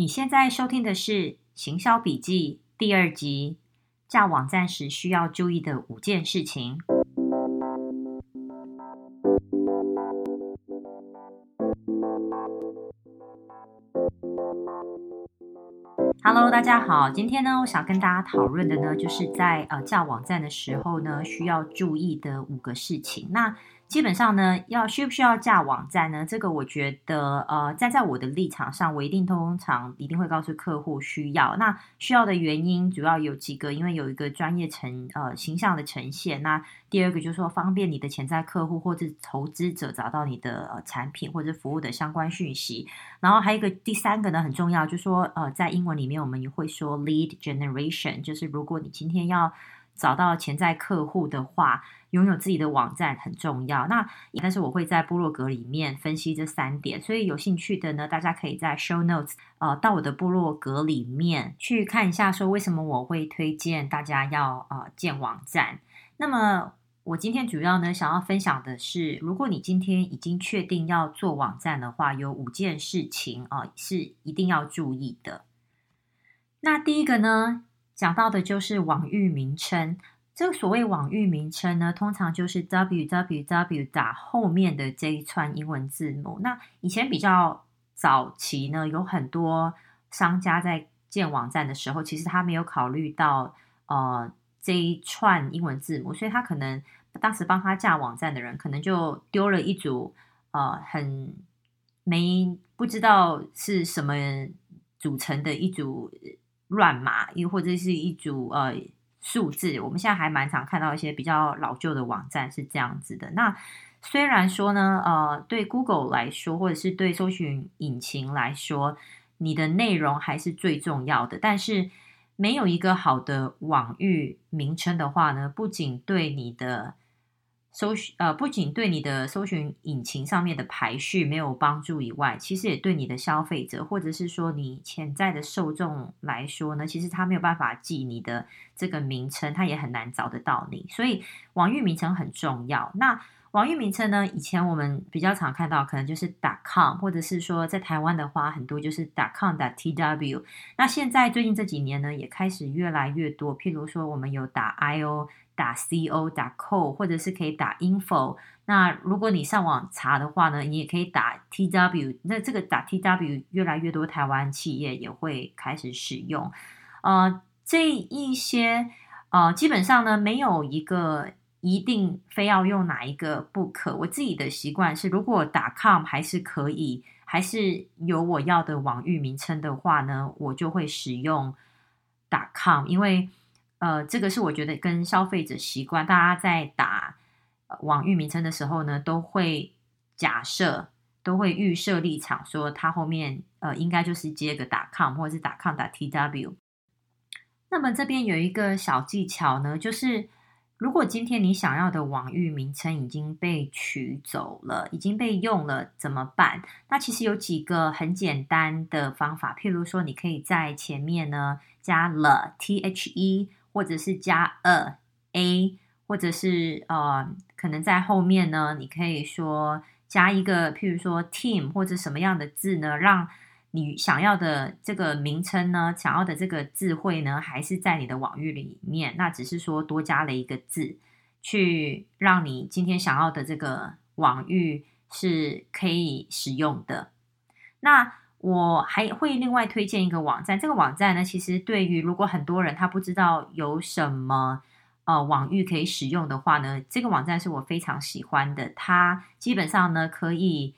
你现在收听的是《行销笔记》第二集：架网站时需要注意的五件事情。Hello，大家好，今天呢，我想跟大家讨论的呢，就是在呃架网站的时候呢，需要注意的五个事情。那基本上呢，要需不需要架网站呢？这个我觉得，呃，站在我的立场上，我一定通常一定会告诉客户需要。那需要的原因主要有几个，因为有一个专业呈呃形象的呈现。那第二个就是说，方便你的潜在客户或者投资者找到你的呃产品或者服务的相关讯息。然后还有一个第三个呢，很重要，就是说，呃，在英文里面我们也会说 lead generation，就是如果你今天要找到潜在客户的话，拥有自己的网站很重要。那但是我会在部落格里面分析这三点，所以有兴趣的呢，大家可以在 show notes 呃到我的部落格里面去看一下，说为什么我会推荐大家要呃建网站。那么我今天主要呢想要分享的是，如果你今天已经确定要做网站的话，有五件事情啊、是一定要注意的。那第一个呢，讲到的就是网域名称，这个所谓网域名称呢，通常就是 www 打后面的这一串英文字母。那以前比较早期呢，有很多商家在建网站的时候，其实他没有考虑到呃这一串英文字母，所以他可能当时帮他架网站的人，可能就丢了一组呃很没不知道是什么组成的一组。乱码，又或者是一组呃数字，我们现在还蛮常看到一些比较老旧的网站是这样子的。那虽然说呢，呃，对 Google 来说，或者是对搜寻引擎来说，你的内容还是最重要的，但是没有一个好的网域名称的话呢，不仅对你的搜寻呃，不仅对你的搜寻引擎上面的排序没有帮助以外，其实也对你的消费者或者是说你潜在的受众来说呢，其实他没有办法记你的这个名称，他也很难找得到你。所以网域名称很重要。那网域名称呢，以前我们比较常看到可能就是 .com，或者是说在台湾的话，很多就是 .com、.tw。那现在最近这几年呢，也开始越来越多，譬如说我们有打 .io。打 co 打 co 或者是可以打 info。那如果你上网查的话呢，你也可以打 tw。那这个打 tw 越来越多台湾企业也会开始使用。呃，这一些呃，基本上呢，没有一个一定非要用哪一个不可。我自己的习惯是，如果打 com 还是可以，还是有我要的网域名称的话呢，我就会使用打 com，因为。呃，这个是我觉得跟消费者习惯，大家在打网域名称的时候呢，都会假设，都会预设立场，说它后面呃应该就是接个 .com 或者是 .com.tw。那么这边有一个小技巧呢，就是如果今天你想要的网域名称已经被取走了，已经被用了，怎么办？那其实有几个很简单的方法，譬如说，你可以在前面呢加了 the。或者是加 a a，或者是呃，可能在后面呢，你可以说加一个，譬如说 team 或者什么样的字呢，让你想要的这个名称呢，想要的这个字汇呢，还是在你的网域里面，那只是说多加了一个字，去让你今天想要的这个网域是可以使用的。那我还会另外推荐一个网站，这个网站呢，其实对于如果很多人他不知道有什么呃网域可以使用的话呢，这个网站是我非常喜欢的。它基本上呢可以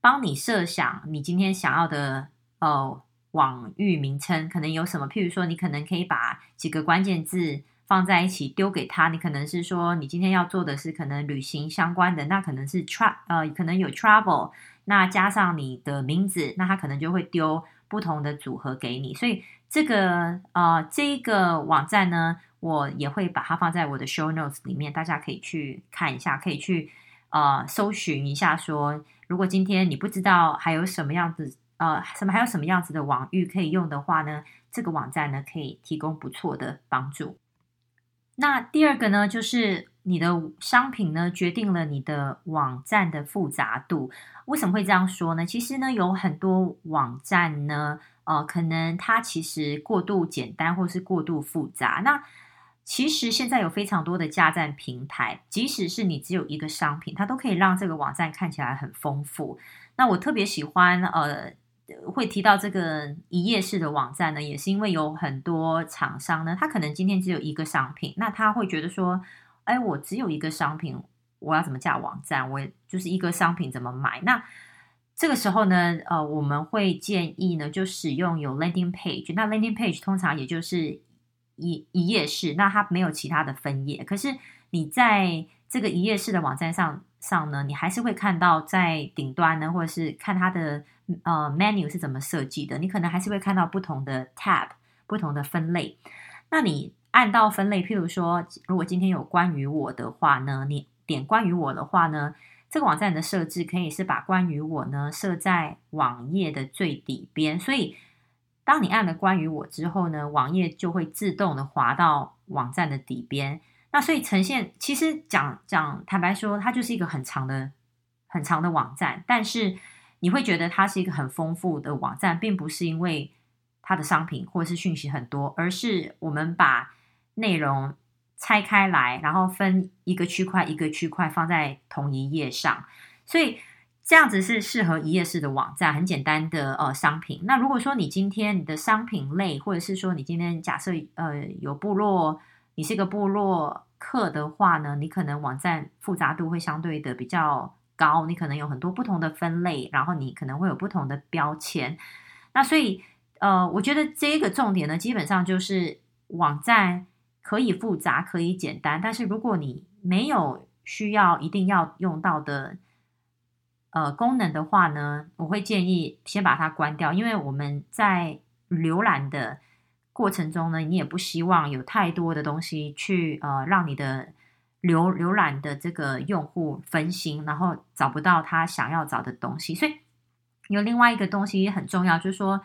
帮你设想你今天想要的呃网域名称可能有什么，譬如说你可能可以把几个关键字放在一起丢给他，你可能是说你今天要做的是可能旅行相关的，那可能是 tra 呃可能有 travel。那加上你的名字，那他可能就会丢不同的组合给你。所以这个呃，这个网站呢，我也会把它放在我的 show notes 里面，大家可以去看一下，可以去呃搜寻一下说，说如果今天你不知道还有什么样子呃什么还有什么样子的网域可以用的话呢，这个网站呢可以提供不错的帮助。那第二个呢，就是你的商品呢，决定了你的网站的复杂度。为什么会这样说呢？其实呢，有很多网站呢，呃，可能它其实过度简单，或是过度复杂。那其实现在有非常多的架站平台，即使是你只有一个商品，它都可以让这个网站看起来很丰富。那我特别喜欢，呃，会提到这个一页式的网站呢，也是因为有很多厂商呢，他可能今天只有一个商品，那他会觉得说，哎，我只有一个商品，我要怎么架网站？我就是一个商品怎么买？那这个时候呢，呃，我们会建议呢，就使用有 landing page。那 landing page 通常也就是一一页式，那它没有其他的分页。可是你在这个一页式的网站上上呢，你还是会看到在顶端呢，或者是看它的呃 menu 是怎么设计的，你可能还是会看到不同的 tab，不同的分类。那你按到分类，譬如说，如果今天有关于我的话呢，你点关于我的话呢，这个网站的设置可以是把关于我呢设在网页的最底边，所以当你按了关于我之后呢，网页就会自动的滑到网站的底边。那所以呈现，其实讲讲坦白说，它就是一个很长的很长的网站，但是你会觉得它是一个很丰富的网站，并不是因为它的商品或是讯息很多，而是我们把内容拆开来，然后分一个区块一个区块放在同一页上，所以这样子是适合一页式的网站，很简单的呃商品。那如果说你今天你的商品类，或者是说你今天假设呃有部落，你是一个部落客的话呢，你可能网站复杂度会相对的比较高，你可能有很多不同的分类，然后你可能会有不同的标签。那所以呃，我觉得这个重点呢，基本上就是网站。可以复杂，可以简单，但是如果你没有需要一定要用到的呃功能的话呢，我会建议先把它关掉，因为我们在浏览的过程中呢，你也不希望有太多的东西去呃让你的浏浏览的这个用户分心，然后找不到他想要找的东西。所以有另外一个东西也很重要，就是说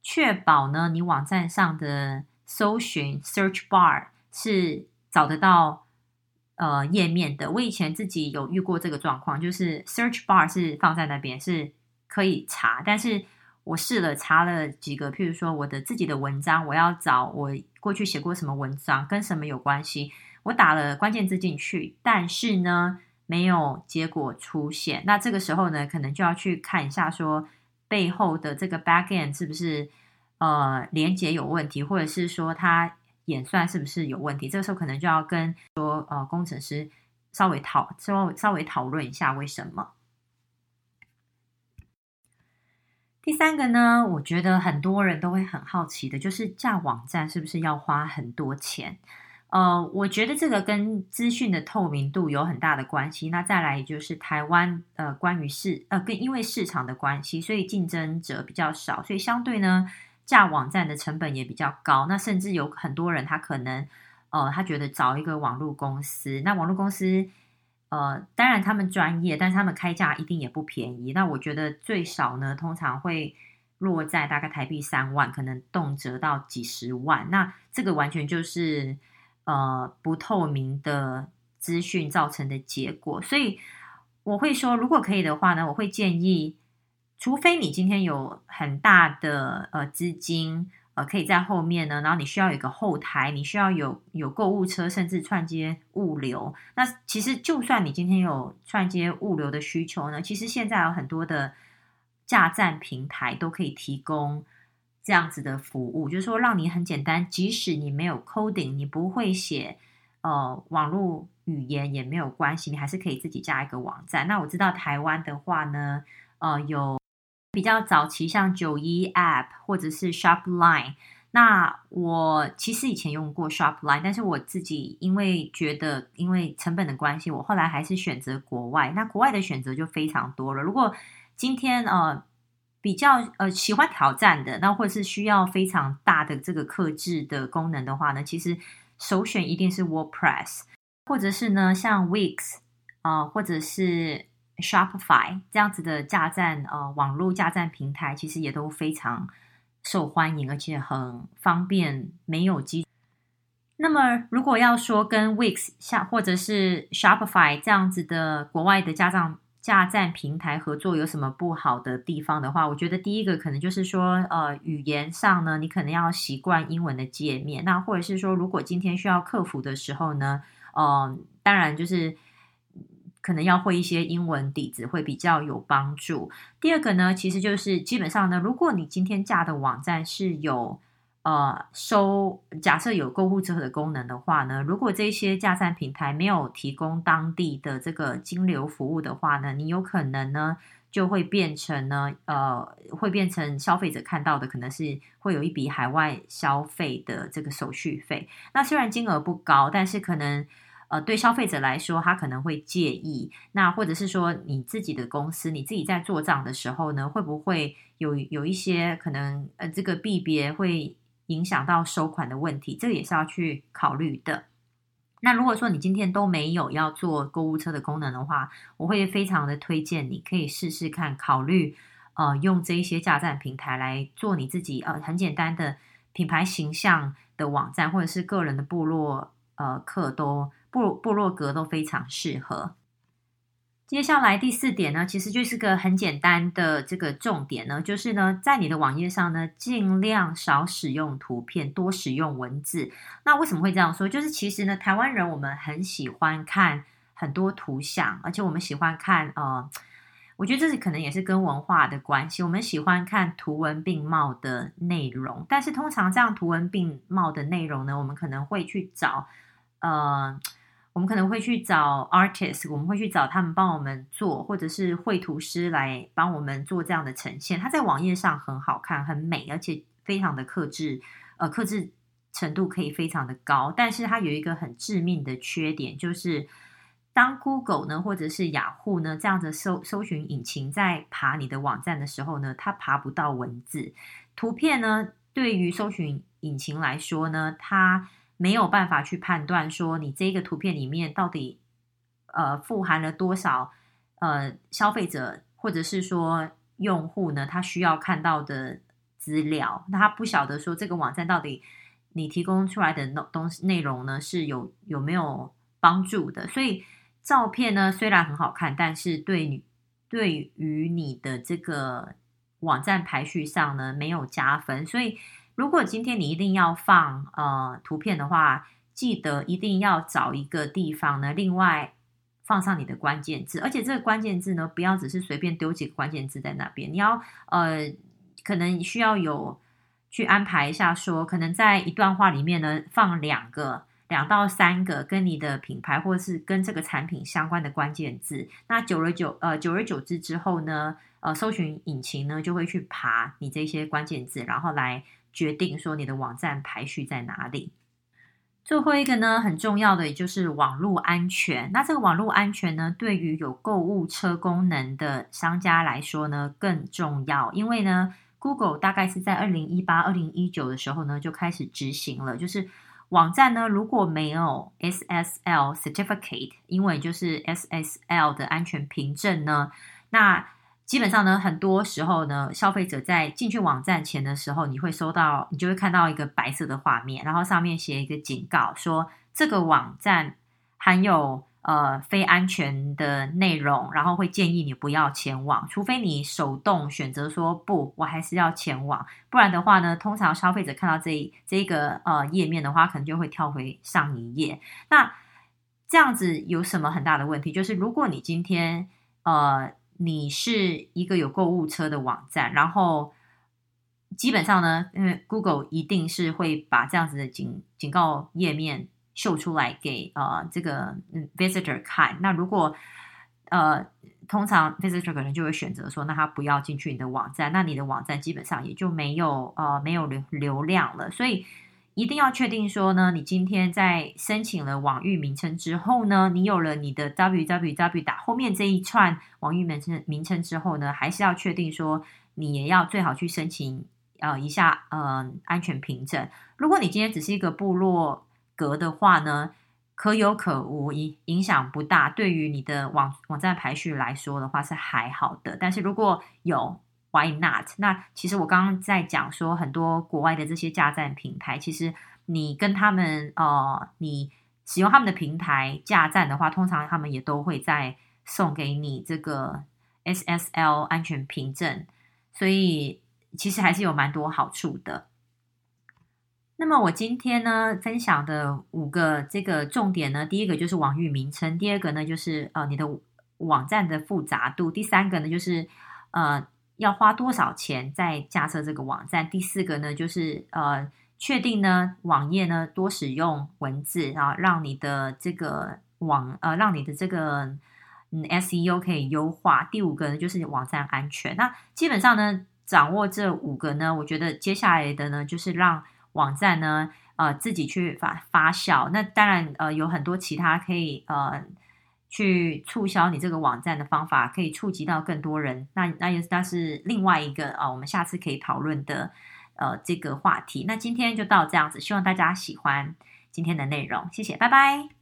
确保呢你网站上的。搜寻 search bar 是找得到呃页面的。我以前自己有遇过这个状况，就是 search bar 是放在那边是可以查，但是我试了查了几个，譬如说我的自己的文章，我要找我过去写过什么文章，跟什么有关系，我打了关键字进去，但是呢没有结果出现。那这个时候呢，可能就要去看一下说背后的这个 backend 是不是。呃，连接有问题，或者是说它演算是不是有问题？这个时候可能就要跟说呃工程师稍微讨稍微稍微讨论一下为什么。第三个呢，我觉得很多人都会很好奇的，就是架网站是不是要花很多钱？呃，我觉得这个跟资讯的透明度有很大的关系。那再来就是台湾呃，关于市呃跟因为市场的关系，所以竞争者比较少，所以相对呢。架网站的成本也比较高，那甚至有很多人他可能，呃，他觉得找一个网络公司，那网络公司，呃，当然他们专业，但是他们开价一定也不便宜。那我觉得最少呢，通常会落在大概台币三万，可能动辄到几十万。那这个完全就是呃不透明的资讯造成的结果。所以我会说，如果可以的话呢，我会建议。除非你今天有很大的呃资金，呃，可以在后面呢，然后你需要有一个后台，你需要有有购物车，甚至串接物流。那其实就算你今天有串接物流的需求呢，其实现在有很多的架站平台都可以提供这样子的服务，就是说让你很简单，即使你没有 coding，你不会写呃网络语言也没有关系，你还是可以自己架一个网站。那我知道台湾的话呢，呃有。比较早期，像九一 App 或者是 Shopline，那我其实以前用过 Shopline，但是我自己因为觉得因为成本的关系，我后来还是选择国外。那国外的选择就非常多了。如果今天呃比较呃喜欢挑战的，那或者是需要非常大的这个克制的功能的话呢，其实首选一定是 WordPress，或者是呢像 Wix 啊、呃，或者是。Shopify 这样子的架站，呃，网络架站平台其实也都非常受欢迎，而且很方便，没有基。那么，如果要说跟 Wix 下或者是 Shopify 这样子的国外的家长架站平台合作有什么不好的地方的话，我觉得第一个可能就是说，呃，语言上呢，你可能要习惯英文的界面。那或者是说，如果今天需要客服的时候呢，呃，当然就是可能要会一些英文底子会比较有帮助。第二个呢，其实就是基本上呢，如果你今天架的网站是有呃，收假设有购物车的功能的话呢，如果这些架站平台没有提供当地的这个金流服务的话呢，你有可能呢就会变成呢，呃，会变成消费者看到的可能是会有一笔海外消费的这个手续费。那虽然金额不高，但是可能呃对消费者来说，他可能会介意。那或者是说你自己的公司，你自己在做账的时候呢，会不会有有一些可能呃这个币别会影响到收款的问题，这个也是要去考虑的。那如果说你今天都没有要做购物车的功能的话，我会非常的推荐你可以试试看，考虑呃用这一些架站平台来做你自己呃很简单的品牌形象的网站，或者是个人的部落呃客都布布洛格都非常适合。接下来第四点呢，其实就是个很简单的这个重点呢，就是呢，在你的网页上呢，尽量少使用图片，多使用文字。那为什么会这样说？就是其实呢，台湾人我们很喜欢看很多图像，而且我们喜欢看呃，我觉得这是可能也是跟文化的关系，我们喜欢看图文并茂的内容。但是通常这样图文并茂的内容呢，我们可能会去找呃。我们可能会去找 artist，我们会去找他们帮我们做，或者是绘图师来帮我们做这样的呈现。它在网页上很好看、很美，而且非常的克制，呃，克制程度可以非常的高。但是它有一个很致命的缺点，就是当 Google 呢，或者是雅虎呢这样的搜搜寻引擎在爬你的网站的时候呢，它爬不到文字、图片呢。对于搜寻引擎来说呢，它没有办法去判断说你这个图片里面到底呃富含了多少呃消费者或者是说用户呢，他需要看到的资料，那他不晓得说这个网站到底你提供出来的东西内容呢是有有没有帮助的，所以照片呢虽然很好看，但是对你对于你的这个网站排序上呢没有加分，所以。如果今天你一定要放呃图片的话，记得一定要找一个地方呢，另外放上你的关键字，而且这个关键字呢，不要只是随便丢几个关键字在那边，你要呃可能需要有去安排一下说，可能在一段话里面呢放两个两到三个跟你的品牌或是跟这个产品相关的关键字，那久而久呃久而久之之后呢，呃搜寻引擎呢就会去爬你这些关键字，然后来。决定说你的网站排序在哪里。最后一个呢，很重要的也就是网络安全。那这个网络安全呢，对于有购物车功能的商家来说呢，更重要。因为呢，Google 大概是在二零一八、二零一九的时候呢，就开始执行了，就是网站呢如果没有 SSL Certificate，英文就是 SSL 的安全凭证呢，那基本上呢，很多时候呢，消费者在进去网站前的时候，你会收到，你就会看到一个白色的画面，然后上面写一个警告，说这个网站含有呃非安全的内容，然后会建议你不要前往，除非你手动选择说不，我还是要前往，不然的话呢，通常消费者看到这这一个呃页面的话，可能就会跳回上一页。那这样子有什么很大的问题？就是如果你今天呃。你是一个有购物车的网站，然后基本上呢，因为 Google 一定是会把这样子的警警告页面秀出来给呃这个 visitor 看。那如果呃通常 visitor 可能就会选择说，那他不要进去你的网站，那你的网站基本上也就没有呃没有流流量了，所以。一定要确定说呢，你今天在申请了网域名称之后呢，你有了你的 www 打后面这一串网域名称名称之后呢，还是要确定说你也要最好去申请呃一下呃安全凭证。如果你今天只是一个部落格的话呢，可有可无，影影响不大。对于你的网网站排序来说的话是还好的，但是如果有。Why not？那其实我刚刚在讲说，很多国外的这些架站平台，其实你跟他们呃，你使用他们的平台架站的话，通常他们也都会再送给你这个 SSL 安全凭证，所以其实还是有蛮多好处的。那么我今天呢分享的五个这个重点呢，第一个就是网域名称，第二个呢就是呃你的网站的复杂度，第三个呢就是呃要花多少钱在架设这个网站，第四个呢就是呃确定呢网页呢多使用文字啊，让你的这个网呃让你的这个嗯 SEO 可以优化，第五个呢就是网站安全。那基本上呢掌握这五个呢，我觉得接下来的呢就是让网站呢，呃，自己去发发酵。那当然，呃，有很多其他可以呃去促销你这个网站的方法，可以触及到更多人。那那也那是另外一个啊，我们下次可以讨论的呃这个话题。那今天就到这样子，希望大家喜欢今天的内容，谢谢，拜拜。